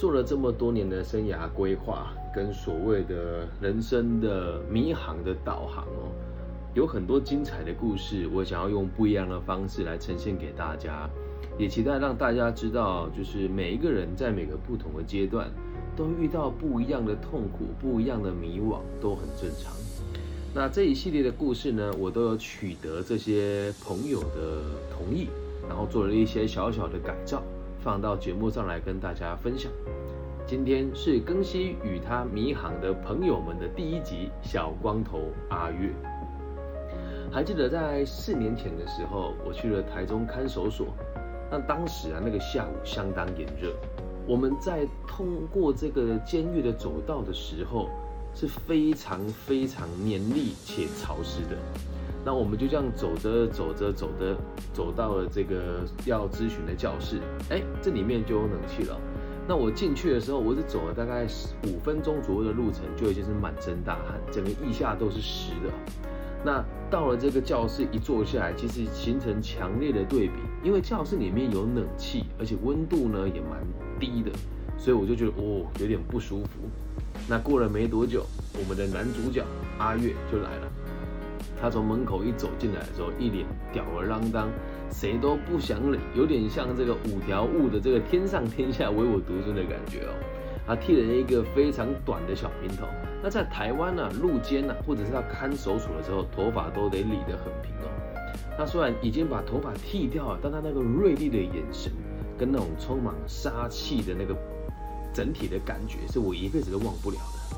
做了这么多年的生涯规划，跟所谓的人生的迷航的导航哦，有很多精彩的故事，我想要用不一样的方式来呈现给大家，也期待让大家知道，就是每一个人在每个不同的阶段，都遇到不一样的痛苦、不一样的迷惘，都很正常。那这一系列的故事呢，我都有取得这些朋友的同意，然后做了一些小小的改造，放到节目上来跟大家分享。今天是庚希与他迷航的朋友们的第一集，小光头阿月。还记得在四年前的时候，我去了台中看守所，那当时啊，那个下午相当炎热，我们在通过这个监狱的走道的时候。是非常非常黏腻且潮湿的，那我们就这样走着走着走着，走到了这个要咨询的教室。哎，这里面就有冷气了。那我进去的时候，我是走了大概五分钟左右的路程，就已经是满身大汗，整个腋下都是湿的。那到了这个教室一坐下来，其实形成强烈的对比，因为教室里面有冷气，而且温度呢也蛮低的，所以我就觉得哦，有点不舒服。那过了没多久，我们的男主角阿月就来了。他从门口一走进来的时候，一脸吊儿郎当，谁都不想理，有点像这个五条悟的这个天上天下唯我独尊的感觉哦。他剃了一个非常短的小平头。那在台湾呢，入监呢，或者是要看守所的时候，头发都得理得很平哦。他虽然已经把头发剃掉了，但他那个锐利的眼神，跟那种充满杀气的那个。整体的感觉是我一辈子都忘不了的。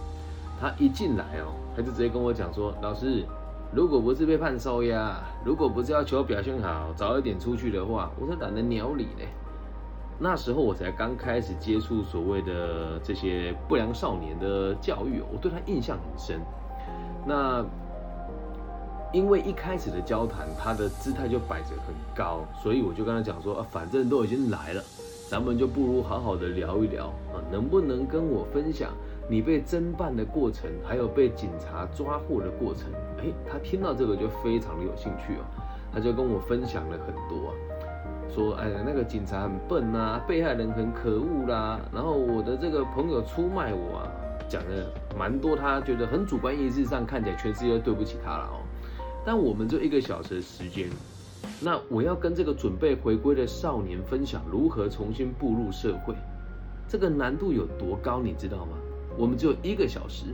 他一进来哦，他就直接跟我讲说：“老师，如果不是被判收押，如果不是要求表现好，早一点出去的话，我才懒得鸟你呢。”那时候我才刚开始接触所谓的这些不良少年的教育，我对他印象很深。那因为一开始的交谈，他的姿态就摆着很高，所以我就跟他讲说：“啊，反正都已经来了。”咱们就不如好好的聊一聊啊，能不能跟我分享你被侦办的过程，还有被警察抓获的过程？哎，他听到这个就非常的有兴趣哦，他就跟我分享了很多啊，说哎那个警察很笨呐，被害人很可恶啦，然后我的这个朋友出卖我啊，讲的蛮多，他觉得很主观意识上看起来全世界对不起他了哦，但我们就一个小时的时间。那我要跟这个准备回归的少年分享如何重新步入社会，这个难度有多高，你知道吗？我们只有一个小时，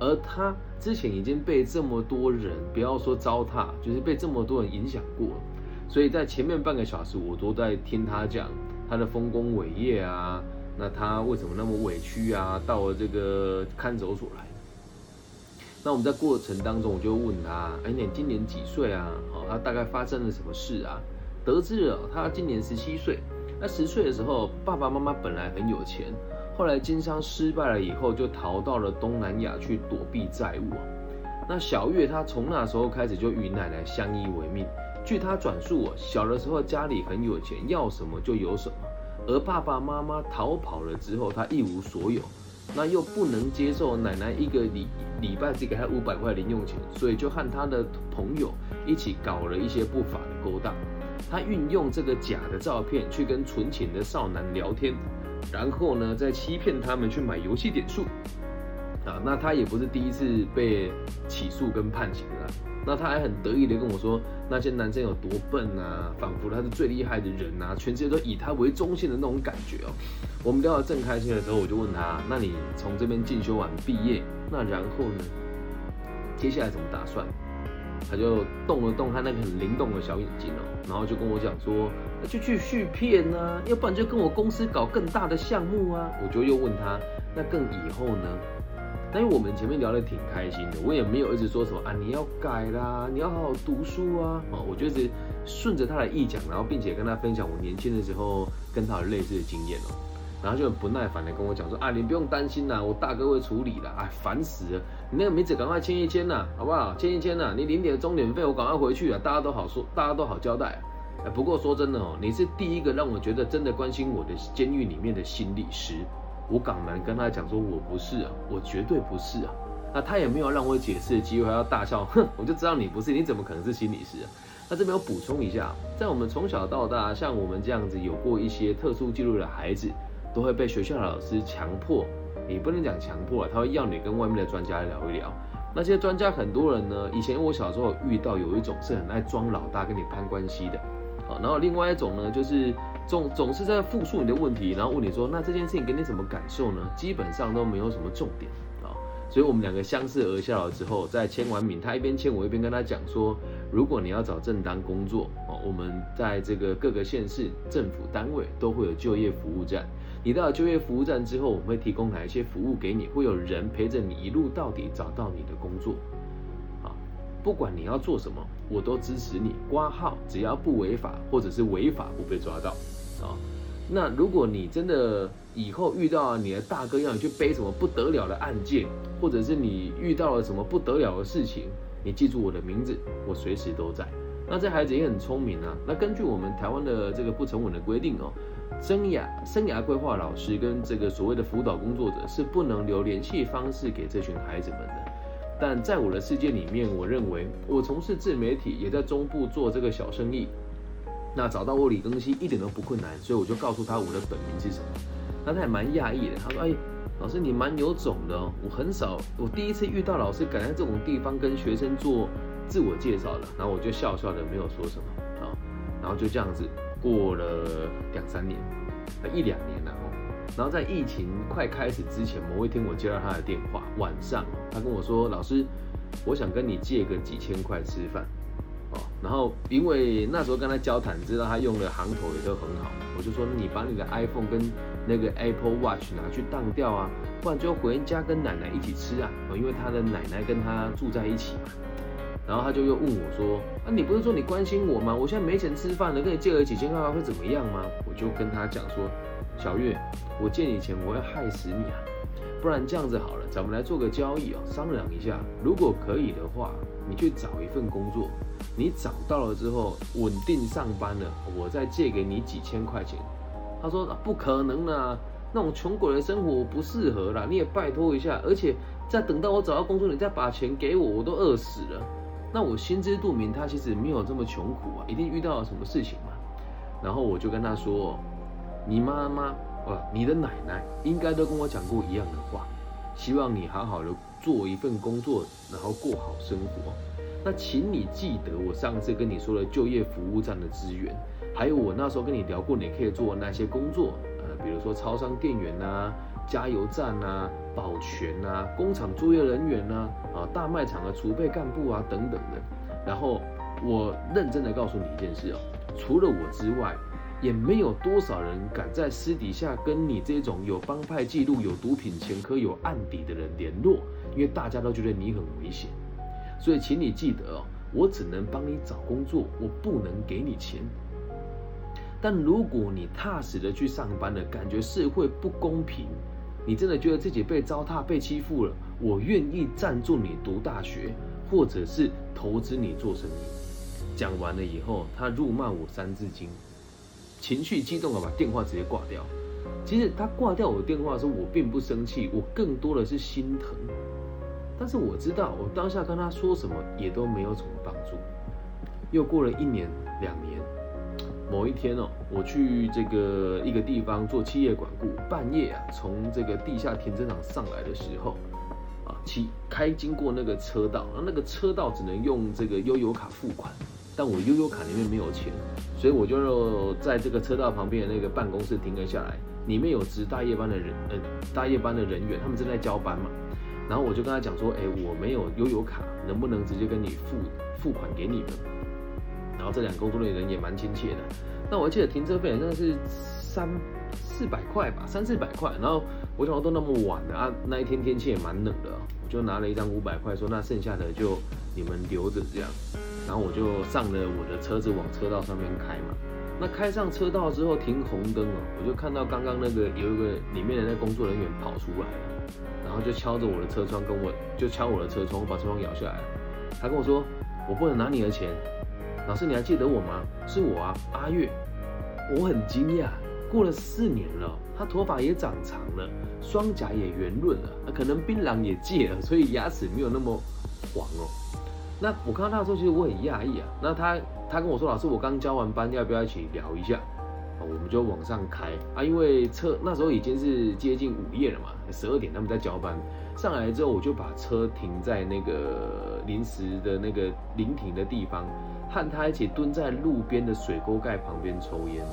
而他之前已经被这么多人，不要说糟蹋，就是被这么多人影响过，所以在前面半个小时，我都在听他讲他的丰功伟业啊，那他为什么那么委屈啊？到了这个看守所来。那我们在过程当中，我就问他：“哎，你今年几岁啊？哦，他大概发生了什么事啊？”得知了，他今年十七岁。那十岁的时候，爸爸妈妈本来很有钱，后来经商失败了以后，就逃到了东南亚去躲避债务。那小月她从那时候开始就与奶奶相依为命。据她转述，小的时候家里很有钱，要什么就有什么。而爸爸妈妈逃跑了之后，她一无所有。那又不能接受奶奶一个礼礼拜只给她五百块零用钱，所以就和她的朋友一起搞了一些不法的勾当。她运用这个假的照片去跟纯情的少男聊天，然后呢再欺骗他们去买游戏点数。啊，那他也不是第一次被起诉跟判刑了。那他还很得意的跟我说，那些男生有多笨啊，仿佛他是最厉害的人啊，全世界都以他为中心的那种感觉哦。我们聊得正开心的时候，我就问他，那你从这边进修完毕业，那然后呢？接下来怎么打算？他就动了动他那个很灵动的小眼睛哦，然后就跟我讲说，那就去续片啊，要不然就跟我公司搞更大的项目啊。我就又问他，那更以后呢？但是我们前面聊得挺开心的，我也没有一直说什么啊，你要改啦，你要好好读书啊，啊，我就是顺着他的意讲，然后并且跟他分享我年轻的时候跟他有类似的经验哦，然后就很不耐烦的跟我讲说啊，你不用担心啦，我大哥会处理的，哎，烦死了，你那个名字赶快签一签呐，好不好？签一签呐，你领点钟点费，我赶快回去啊，大家都好说，大家都好交代。哎，不过说真的哦，你是第一个让我觉得真的关心我的监狱里面的心理师。我港男跟他讲说，我不是啊，我绝对不是啊。那他也没有让我解释的机会，还要大笑，哼，我就知道你不是，你怎么可能是心理师啊？那这边我补充一下，在我们从小到大，像我们这样子有过一些特殊记录的孩子，都会被学校的老师强迫，你不能讲强迫他会要你跟外面的专家聊一聊。那些专家很多人呢，以前我小时候遇到有一种是很爱装老大跟你攀关系的，好，然后另外一种呢，就是总总是在复述你的问题，然后问你说，那这件事情给你什么感受呢？基本上都没有什么重点啊。所以我们两个相视而笑了之后，在签完名，他一边签我一边跟他讲说，如果你要找正当工作哦，我们在这个各个县市政府单位都会有就业服务站。你到了就业服务站之后，我们会提供哪一些服务给你？会有人陪着你一路到底找到你的工作。啊，不管你要做什么，我都支持你挂号，只要不违法或者是违法不被抓到。啊，那如果你真的以后遇到你的大哥要你去背什么不得了的案件，或者是你遇到了什么不得了的事情，你记住我的名字，我随时都在。那这孩子也很聪明啊。那根据我们台湾的这个不成文的规定哦，生涯生涯规划老师跟这个所谓的辅导工作者是不能留联系方式给这群孩子们的。但在我的世界里面，我认为我从事自媒体，也在中部做这个小生意。那找到我李更新一点都不困难，所以我就告诉他我的本名是什么。那他也蛮讶异的，他说：“哎。”老师，你蛮有种的哦！我很少，我第一次遇到老师敢在这种地方跟学生做自我介绍的，然后我就笑笑的没有说什么啊，然后就这样子过了两三年，一两年了哦。然后在疫情快开始之前，某一天我接到他的电话，晚上他跟我说：“老师，我想跟你借个几千块吃饭。”哦，然后因为那时候跟他交谈，知道他用的行头也都很好，我就说：“你把你的 iPhone 跟……”那个 Apple Watch 拿去当掉啊，不然就回家跟奶奶一起吃啊，因为他的奶奶跟他住在一起嘛。然后他就又问我说：“啊，你不是说你关心我吗？我现在没钱吃饭了，跟你借了几千块会怎么样吗？”我就跟他讲说：“小月，我借你钱，我会害死你啊！不然这样子好了，咱们来做个交易啊，商量一下。如果可以的话，你去找一份工作，你找到了之后稳定上班了，我再借给你几千块钱。”他说：“不可能啊，那种穷鬼的生活我不适合啦。你也拜托一下，而且再等到我找到工作，你再把钱给我，我都饿死了。那我心知肚明，他其实没有这么穷苦啊，一定遇到了什么事情嘛。然后我就跟他说：，你妈妈，呃，你的奶奶应该都跟我讲过一样的话，希望你好好的做一份工作，然后过好生活。那请你记得我上次跟你说的就业服务站的资源。”还有我那时候跟你聊过，你可以做那些工作，呃，比如说超商店员呐、加油站呐、保全呐、工厂作业人员呐、啊大卖场的储备干部啊等等的。然后我认真的告诉你一件事哦，除了我之外，也没有多少人敢在私底下跟你这种有帮派记录、有毒品前科、有案底的人联络，因为大家都觉得你很危险。所以请你记得哦，我只能帮你找工作，我不能给你钱。但如果你踏实的去上班了，感觉社会不公平，你真的觉得自己被糟蹋、被欺负了，我愿意赞助你读大学，或者是投资你做生意。讲完了以后，他辱骂我三字经，情绪激动的把电话直接挂掉。其实他挂掉我电话的时候，我并不生气，我更多的是心疼。但是我知道，我当下跟他说什么也都没有什么帮助。又过了一年、两年。某一天哦，我去这个一个地方做企业管顾，半夜啊，从这个地下停车场上来的时候，啊，骑开经过那个车道，那那个车道只能用这个悠游卡付款，但我悠游卡里面没有钱，所以我就在这个车道旁边的那个办公室停了下来，里面有值大夜班的人，呃，大夜班的人员，他们正在交班嘛，然后我就跟他讲说，哎，我没有悠游卡，能不能直接跟你付付款给你们？然后这两个工作人员也蛮亲切的。那我记得停车费好像是三四百块吧，三四百块。然后我想到都那么晚了啊，那一天天气也蛮冷的，我就拿了一张五百块，说那剩下的就你们留着这样。然后我就上了我的车子往车道上面开嘛。那开上车道之后停红灯哦，我就看到刚刚那个有一个里面的那工作人员跑出来了，然后就敲着我的车窗跟我就敲我的车窗，把车窗摇下来。他跟我说，我不能拿你的钱。老师，你还记得我吗？是我啊，阿月。我很惊讶，过了四年了，他头发也长长了，双颊也圆润了，可能槟榔也戒了，所以牙齿没有那么黄哦。那我看到他的时候，其实我很讶异啊。那他他跟我说，老师，我刚交完班，要不要一起聊一下？我们就往上开啊，因为车那时候已经是接近午夜了嘛，十二点他们在交班，上来之后我就把车停在那个临时的那个临停的地方，和他一起蹲在路边的水沟盖旁边抽烟。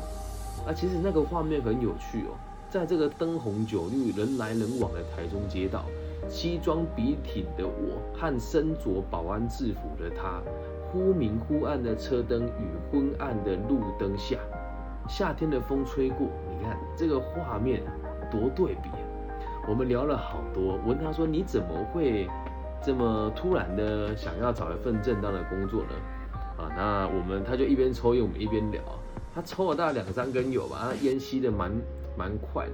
啊，其实那个画面很有趣哦，在这个灯红酒绿、人来人往的台中街道，西装笔挺的我和身着保安制服的他，忽明忽暗的车灯与昏暗的路灯下。夏天的风吹过，你看这个画面多对比。我们聊了好多，问他说：“你怎么会这么突然的想要找一份正当的工作呢？”啊，那我们他就一边抽烟，我们一边聊。他抽了大概两三根有吧，他烟吸的蛮蛮快的。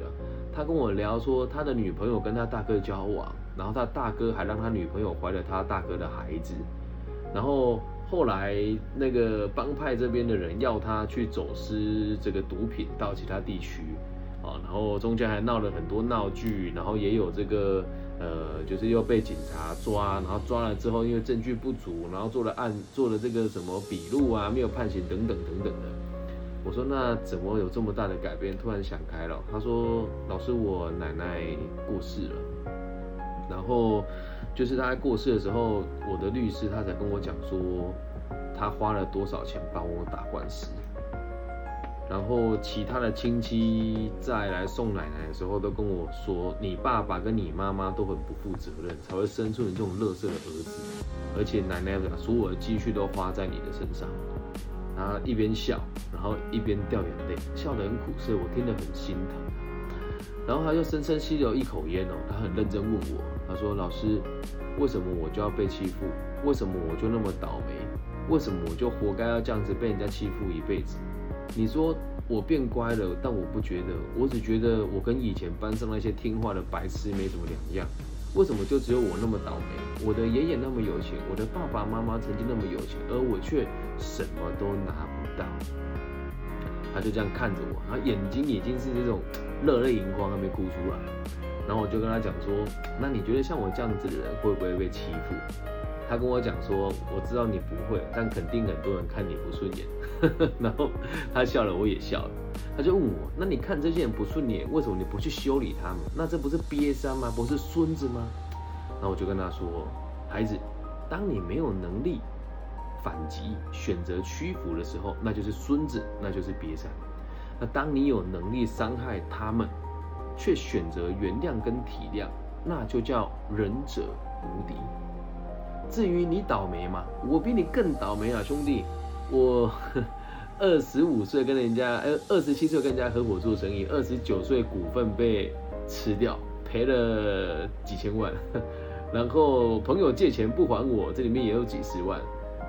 他跟我聊说，他的女朋友跟他大哥交往，然后他大哥还让他女朋友怀了他大哥的孩子，然后。后来那个帮派这边的人要他去走私这个毒品到其他地区，然后中间还闹了很多闹剧，然后也有这个呃，就是又被警察抓，然后抓了之后因为证据不足，然后做了案做了这个什么笔录啊，没有判刑等等等等的。我说那怎么有这么大的改变？突然想开了，他说老师我奶奶过世了，然后。就是他过世的时候，我的律师他才跟我讲说，他花了多少钱帮我打官司，然后其他的亲戚再来送奶奶的时候，都跟我说，你爸爸跟你妈妈都很不负责任，才会生出你这种乐色的儿子，而且奶奶把所有的积蓄都花在你的身上，他一边笑，然后一边掉眼泪，笑得很苦涩，我听得很心疼，然后他就深深吸了一口烟哦，他很认真问我。他说：“老师，为什么我就要被欺负？为什么我就那么倒霉？为什么我就活该要这样子被人家欺负一辈子？你说我变乖了，但我不觉得，我只觉得我跟以前班上那些听话的白痴没什么两样。为什么就只有我那么倒霉？我的爷爷那么有钱，我的爸爸妈妈曾经那么有钱，而我却什么都拿不到。”他就这样看着我，他眼睛已经是这种热泪盈眶，还没哭出来。然后我就跟他讲说，那你觉得像我这样子的人会不会被欺负？他跟我讲说，我知道你不会，但肯定很多人看你不顺眼。然后他笑了，我也笑了。他就问我，那你看这些人不顺眼，为什么你不去修理他们？那这不是瘪三吗？不是孙子吗？然后我就跟他说，孩子，当你没有能力反击、选择屈服的时候，那就是孙子，那就是瘪三。那当你有能力伤害他们，却选择原谅跟体谅，那就叫仁者无敌。至于你倒霉嘛，我比你更倒霉啊，兄弟！我 二十五岁跟人家，呃，二十七岁跟人家合伙做生意，二十九岁股份被吃掉，赔了几千万。然后朋友借钱不还我，这里面也有几十万。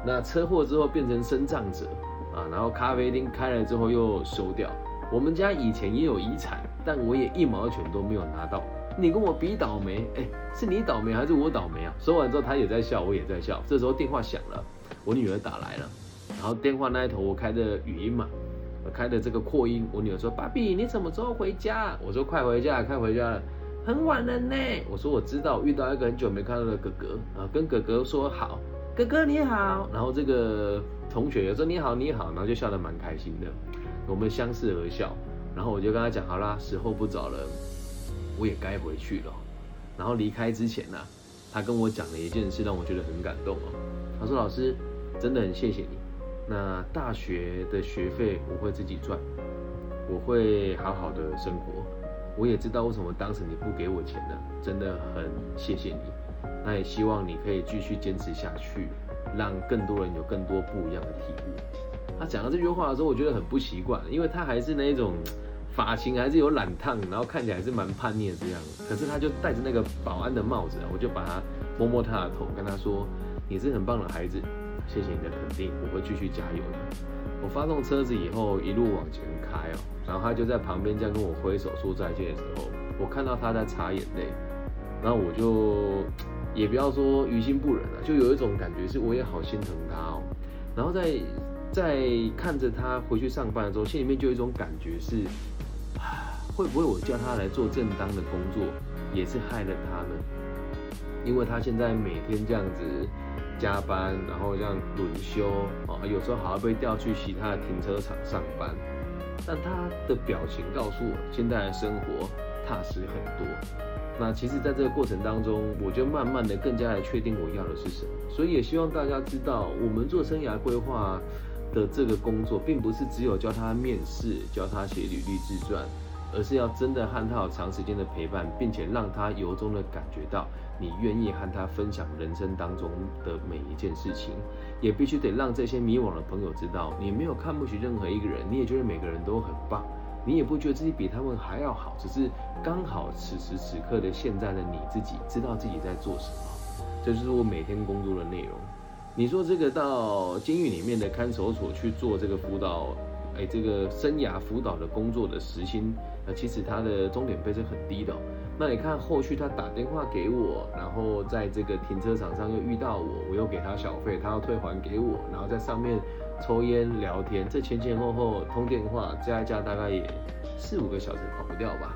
那车祸之后变成身障者啊，然后咖啡厅开了之后又收掉。我们家以前也有遗产。但我也一毛钱都没有拿到，你跟我比倒霉，哎，是你倒霉还是我倒霉啊？说完之后，他也在笑，我也在笑。这时候电话响了，我女儿打来了，然后电话那一头我开的语音嘛，我开的这个扩音，我女儿说：“爸比，你什么时候回家？”我说：“快回家，快回家了，很晚了呢。”我说：“我知道，遇到一个很久没看到的哥哥啊，跟哥哥说好，哥哥你好。”然后这个同学也说：“你好，你好。”然后就笑得蛮开心的，我们相视而笑。然后我就跟他讲，好啦，时候不早了，我也该回去了。然后离开之前呢，他跟我讲了一件事，让我觉得很感动哦。他说：“老师，真的很谢谢你。那大学的学费我会自己赚，我会好好的生活。我也知道为什么当时你不给我钱呢，真的很谢谢你。那也希望你可以继续坚持下去，让更多人有更多不一样的体悟。”他讲到这句话的时候，我觉得很不习惯，因为他还是那一种发型还是有染烫，然后看起来还是蛮叛逆的这样。可是他就戴着那个保安的帽子，我就把他摸摸他的头，跟他说：“你是很棒的孩子，谢谢你的肯定，我会继续加油的。”我发动车子以后一路往前开哦，然后他就在旁边这样跟我挥手说再见的时候，我看到他在擦眼泪，然后我就也不要说于心不忍了，就有一种感觉是我也好心疼他哦，然后在。在看着他回去上班的时候，心里面就有一种感觉是，会不会我叫他来做正当的工作，也是害了他呢？因为他现在每天这样子加班，然后这样轮休啊，有时候还要被调去其他的停车场上班，但他的表情告诉我，现在的生活踏实很多。那其实，在这个过程当中，我就慢慢的更加的确定我要的是什么。所以也希望大家知道，我们做生涯规划的这个工作，并不是只有教他面试、教他写履历自传，而是要真的和他有长时间的陪伴，并且让他由衷的感觉到你愿意和他分享人生当中的每一件事情。也必须得让这些迷惘的朋友知道，你没有看不起任何一个人，你也觉得每个人都很棒。你也不觉得自己比他们还要好，只是刚好此时此刻的现在的你自己知道自己在做什么，这就是我每天工作的内容。你说这个到监狱里面的看守所去做这个辅导，哎，这个生涯辅导的工作的时薪，那其实他的终点费是很低的。那你看后续他打电话给我，然后在这个停车场上又遇到我，我又给他小费，他要退还给我，然后在上面。抽烟聊天，这前前后后通电话加一加，大概也四五个小时跑不掉吧。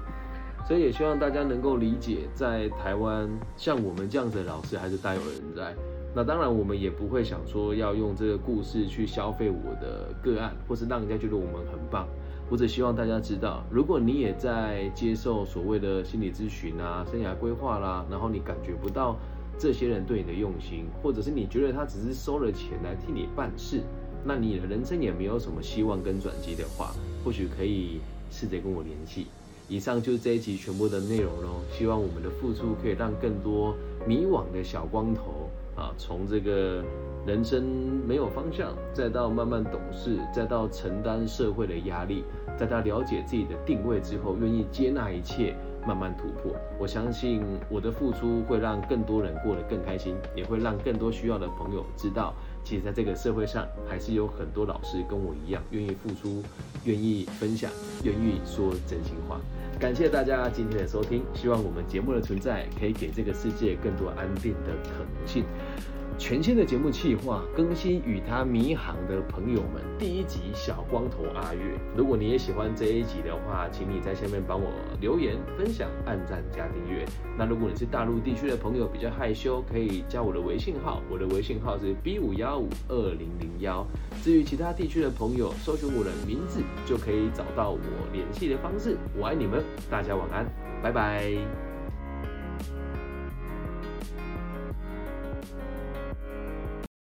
所以也希望大家能够理解，在台湾像我们这样子的老师还是大有人在。那当然，我们也不会想说要用这个故事去消费我的个案，或是让人家觉得我们很棒。我只希望大家知道，如果你也在接受所谓的心理咨询啊、生涯规划啦，然后你感觉不到这些人对你的用心，或者是你觉得他只是收了钱来替你办事。那你的人生也没有什么希望跟转机的话，或许可以试着跟我联系。以上就是这一集全部的内容喽。希望我们的付出可以让更多迷惘的小光头啊，从这个人生没有方向，再到慢慢懂事，再到承担社会的压力，在他了解自己的定位之后，愿意接纳一切，慢慢突破。我相信我的付出会让更多人过得更开心，也会让更多需要的朋友知道。其实，在这个社会上，还是有很多老师跟我一样，愿意付出，愿意分享，愿意说真心话。感谢大家今天的收听，希望我们节目的存在，可以给这个世界更多安定的可能性。全新的节目企划更新，与他迷航的朋友们，第一集小光头阿月。如果你也喜欢这一集的话，请你在下面帮我留言、分享、按赞加订阅。那如果你是大陆地区的朋友，比较害羞，可以加我的微信号，我的微信号是 B 五幺五二零零幺。至于其他地区的朋友，搜寻我的名字就可以找到我联系的方式。我爱你们，大家晚安，拜拜。